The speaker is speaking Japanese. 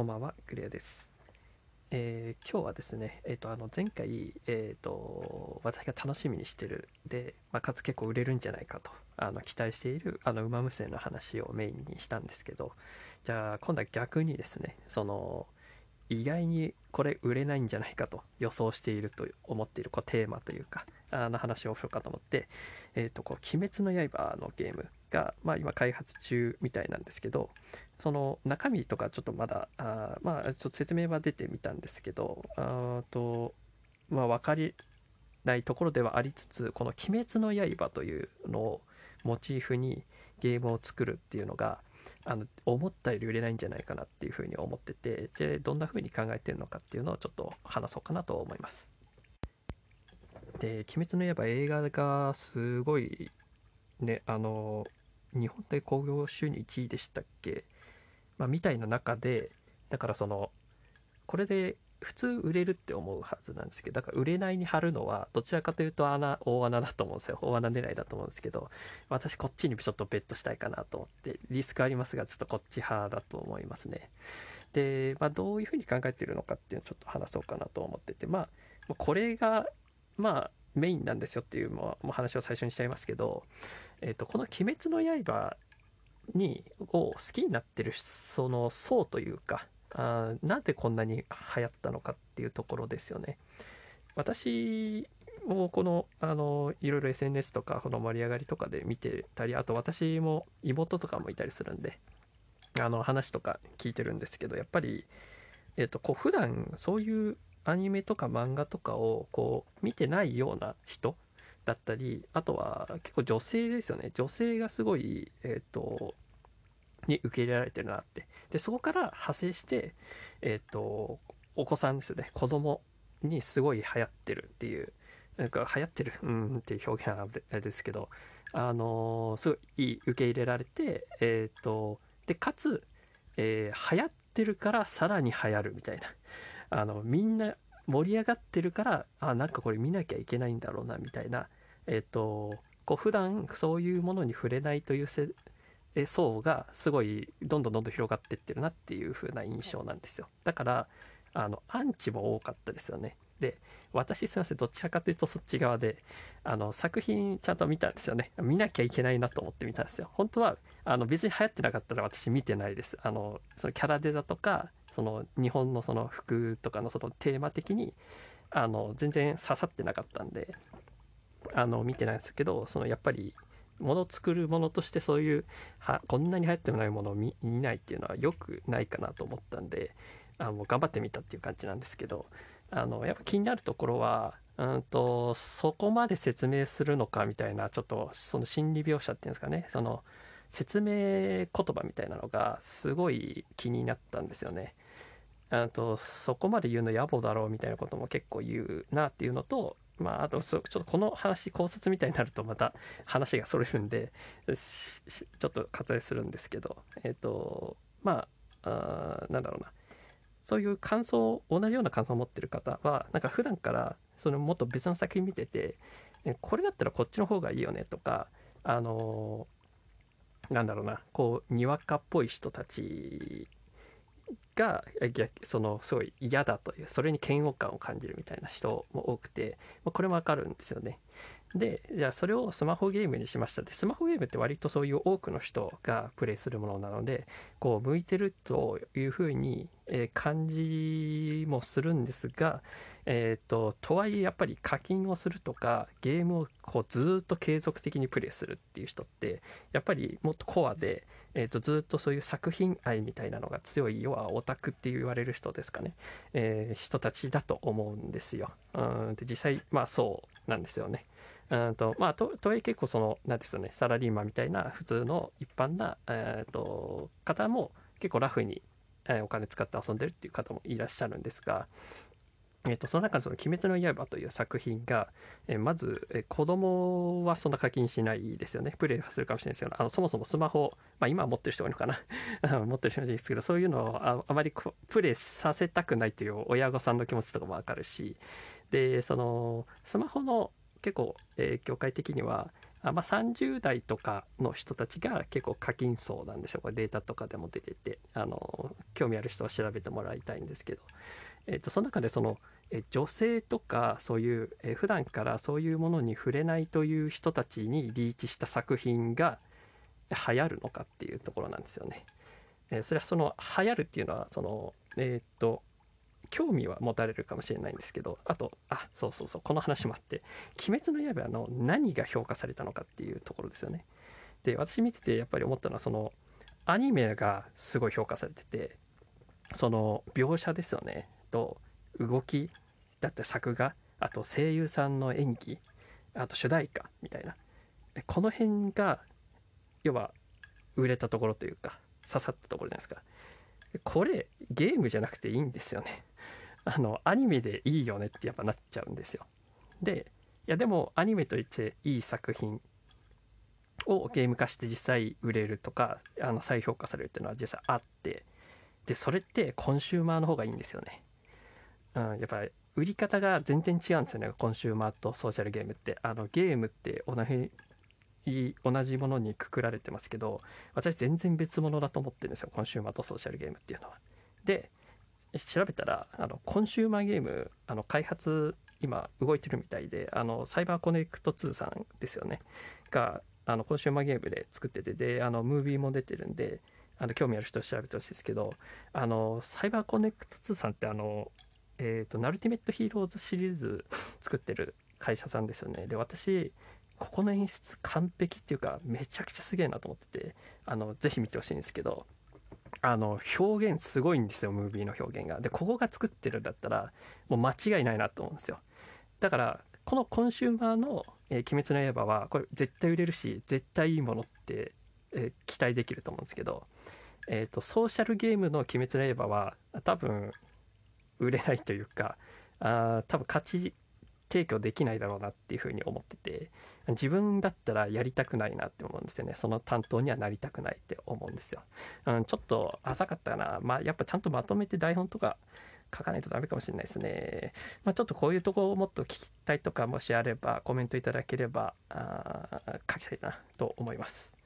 こんばんは、クリアです。えー今日はですね、えー、とあの前回、えー、と私が楽しみにしてるで、まあ、かつ結構売れるんじゃないかとあの期待しているあの馬娘の話をメインにしたんですけどじゃあ今度は逆にですねその意外にこれ売れないんじゃないかと予想していると思っているこうテーマというかあの話をしようかと思って「えー、とこう鬼滅の刃」のゲームが、まあ、今開発中みたいなんですけどその中身とかちょっとまだあまあちょっと説明は出てみたんですけどあとまあ分かりないところではありつつこの「鬼滅の刃」というのをモチーフにゲームを作るっていうのがあの思ったより売れないんじゃないかなっていうふうに思っててでどんなふうに考えてるのかっていうのをちょっと話そうかなと思います。で「鬼滅の刃」映画がすごいねあの日本で興行収入1位でしたっけ？まあ、みたいな中でだからそのこれで普通売れるって思うはずなんですけどだから売れないに貼るのはどちらかというと穴大穴だと思うんですよ。大穴狙いだと思うんですけど私こっちにちょっとベットしたいかなと思ってリスクありますがちょっとこっち派だと思いますね。で、まあ、どういうふうに考えてるのかっていうのをちょっと話そうかなと思っててまあこれがまあメインなんですよっていうもうもう話を最初にしちゃいますけど、えー、とこの「鬼滅の刃」にを好きになってるその層というかあなんでこんなに流行ったのかっていうところですよね。私もこのあのいろいろ SNS とかこの盛り上がりとかで見てたりあと私も妹とかもいたりするんであの話とか聞いてるんですけどやっぱり、えっとこう普段そういうアニメとか漫画とかをこう見てないような人だったりあとは結構女性ですよね女性がすごいえっ、とに受け入れられてるなって。でそこから派生してえっ、とお子さんですよね。子供にすごい流行ってるっていうなんか流行ってるうんっていう表現はあれですけどあのすごいいい受け入れられてえっ、とでかつ、えー流行ってるからさらに流行るみたいな。あのみんな盛り上がってるからあなんかこれ見なきゃいけないんだろうなみたいな。えっ、とこう普段そういうものに触れないという層がすごいどんどんどんどん広がっていってるなっていう風な印象なんですよ。だからあのアンチも多かったですよね。で私すいませんどちらかというとそっち側であの作品ちゃんと見たんですよね。見なきゃいけないなと思って見たんですよ。本当はあの別に流行ってなかったら私見てないです。あのそのキャラデザとかその日本のその服とかのそのテーマ的にあの全然刺さってなかったんであの見てないんですけどそのやっぱりものを作るものとしてそういうはこんなに流行ってもないものを見見ないっていうのはよくないかなと思ったんであもう頑張ってみたっていう感じなんですけどあのやっぱ気になるところはうんとそこまで説明するのかみたいなちょっとその心理描写っていうんですかねその説明言葉みたいなのがすごい気になったんですよね。あとそこまで言うの野暮だろうみたいなことも結構言うなっていうのとまあ、あとちょっとこの話考察みたいになるとまた話がそれるんでちょっと割愛するんですけどえっ、とまああなんだろうな。そういう感想同じような感想を持ってる方はなんか普段からそのもっと別の作品見ててこれだったらこっちの方がいいよねとかあのーなんだろうなこうにわかっぽい人たちがそのすごい嫌だというそれに嫌悪感を感じるみたいな人も多くて、まあ、これもわかるんですよね。でじゃあそれをスマホゲームにしましたでスマホゲームって割とそういう多くの人がプレイするものなのでこう向いてるというふうに、え感じもするんですが、えー、ととはいえやっぱり課金をするとかゲームをこうずっと継続的にプレイするっていう人ってやっぱりもっとコアで、えー、とずっとそういう作品愛みたいなのが強い要はオタクって言われる人ですかね、え人たちだと思うんですよ。うんで実際まあそうなんですよね。うんとまあ、ととはいえ結構その何ですかねサラリーマンみたいな普通の一般な、えー、と方も結構ラフに、えーお金使って遊んでるっていう方もいらっしゃるんですが、えー、とその中でその「鬼滅の刃」という作品が、えーまず、えー子供はそんな課金しないですよね。プレイはするかもしれないですけどあのそもそもスマホ、まあ、今は持ってる人がいるのかな。持ってる人がいるんですけどそういうのをああまりこプレイさせたくないという親御さんの気持ちとかもわかるしでそのスマホの結構、えー業界的にはあまあ、30代とかの人たちが結構課金層なんですよこれデータとかでも出ててあの興味ある人は調べてもらいたいんですけど、えー、とその中でそのえ女性とかそういう、え普段からそういうものに触れないという人たちにリーチした作品が流行るのかっていうところなんですよね。えそれはその流行るっていうのはそのえっ、と興味は持たれるかもしれないんですけどあとあそうそうそうこの話もあって「鬼滅の刃」の何が評価されたのかっていうところですよね。で私見ててやっぱり思ったのはそのアニメがすごい評価されててその描写ですよね。と動きだった作画あと声優さんの演技あと主題歌みたいな。この辺が要は売れたところというか刺さったところじゃないですか。これゲームじゃなくていいんですよね。あのアニメでいいよねってやっぱなっちゃうんですよ。でいやでもアニメといっていい作品をゲーム化して実際売れるとかあの再評価されるっていうのは実際あってでそれってコンシューマーの方がいいんですよね、うん、やっぱ売り方が全然違うんですよね。コンシューマーとソーシャルゲームって。あのゲームって同じ同じものにくくられてますけど私全然別物だと思ってるんですよ。コンシューマーとソーシャルゲームっていうのは。で調べたらあのコンシューマーゲームあの開発今動いてるみたいであのサイバーコネクト2さんですよね。があのコンシューマーゲームで作っててであのムービーも出てるんであの興味ある人調べてほしいですけどあのサイバーコネクト2さんってあのえっ、ー、とナルティメットヒーローズシリーズ作ってる会社さんですよね。で私ここの演出完璧っていうかめちゃくちゃすげえなと思っててあのぜひ見てほしいんですけどあの表現すごいんですよムービーの表現が。でここが作ってるんだったらもう間違いないなと思うんですよ。だからこのコンシューマーの「えー、鬼滅の刃」はこれ絶対売れるし絶対いいものって、えー、期待できると思うんですけど、えーと、ソーシャルゲームの「鬼滅の刃」は多分売れないというかあ多分勝ち提供できないだろうなっていうふうに思ってて自分だったらやりたくないなって思うんですよねその担当にはなりたくないって思うんですよ、うん、ちょっと浅かったかなまあやっぱちゃんとまとめて台本とか書かないとダメかもしれないですね。まあ、ちょっとこういうとこをもっと聞きたいとかもしあればコメントいただければあ書きたいなと思います。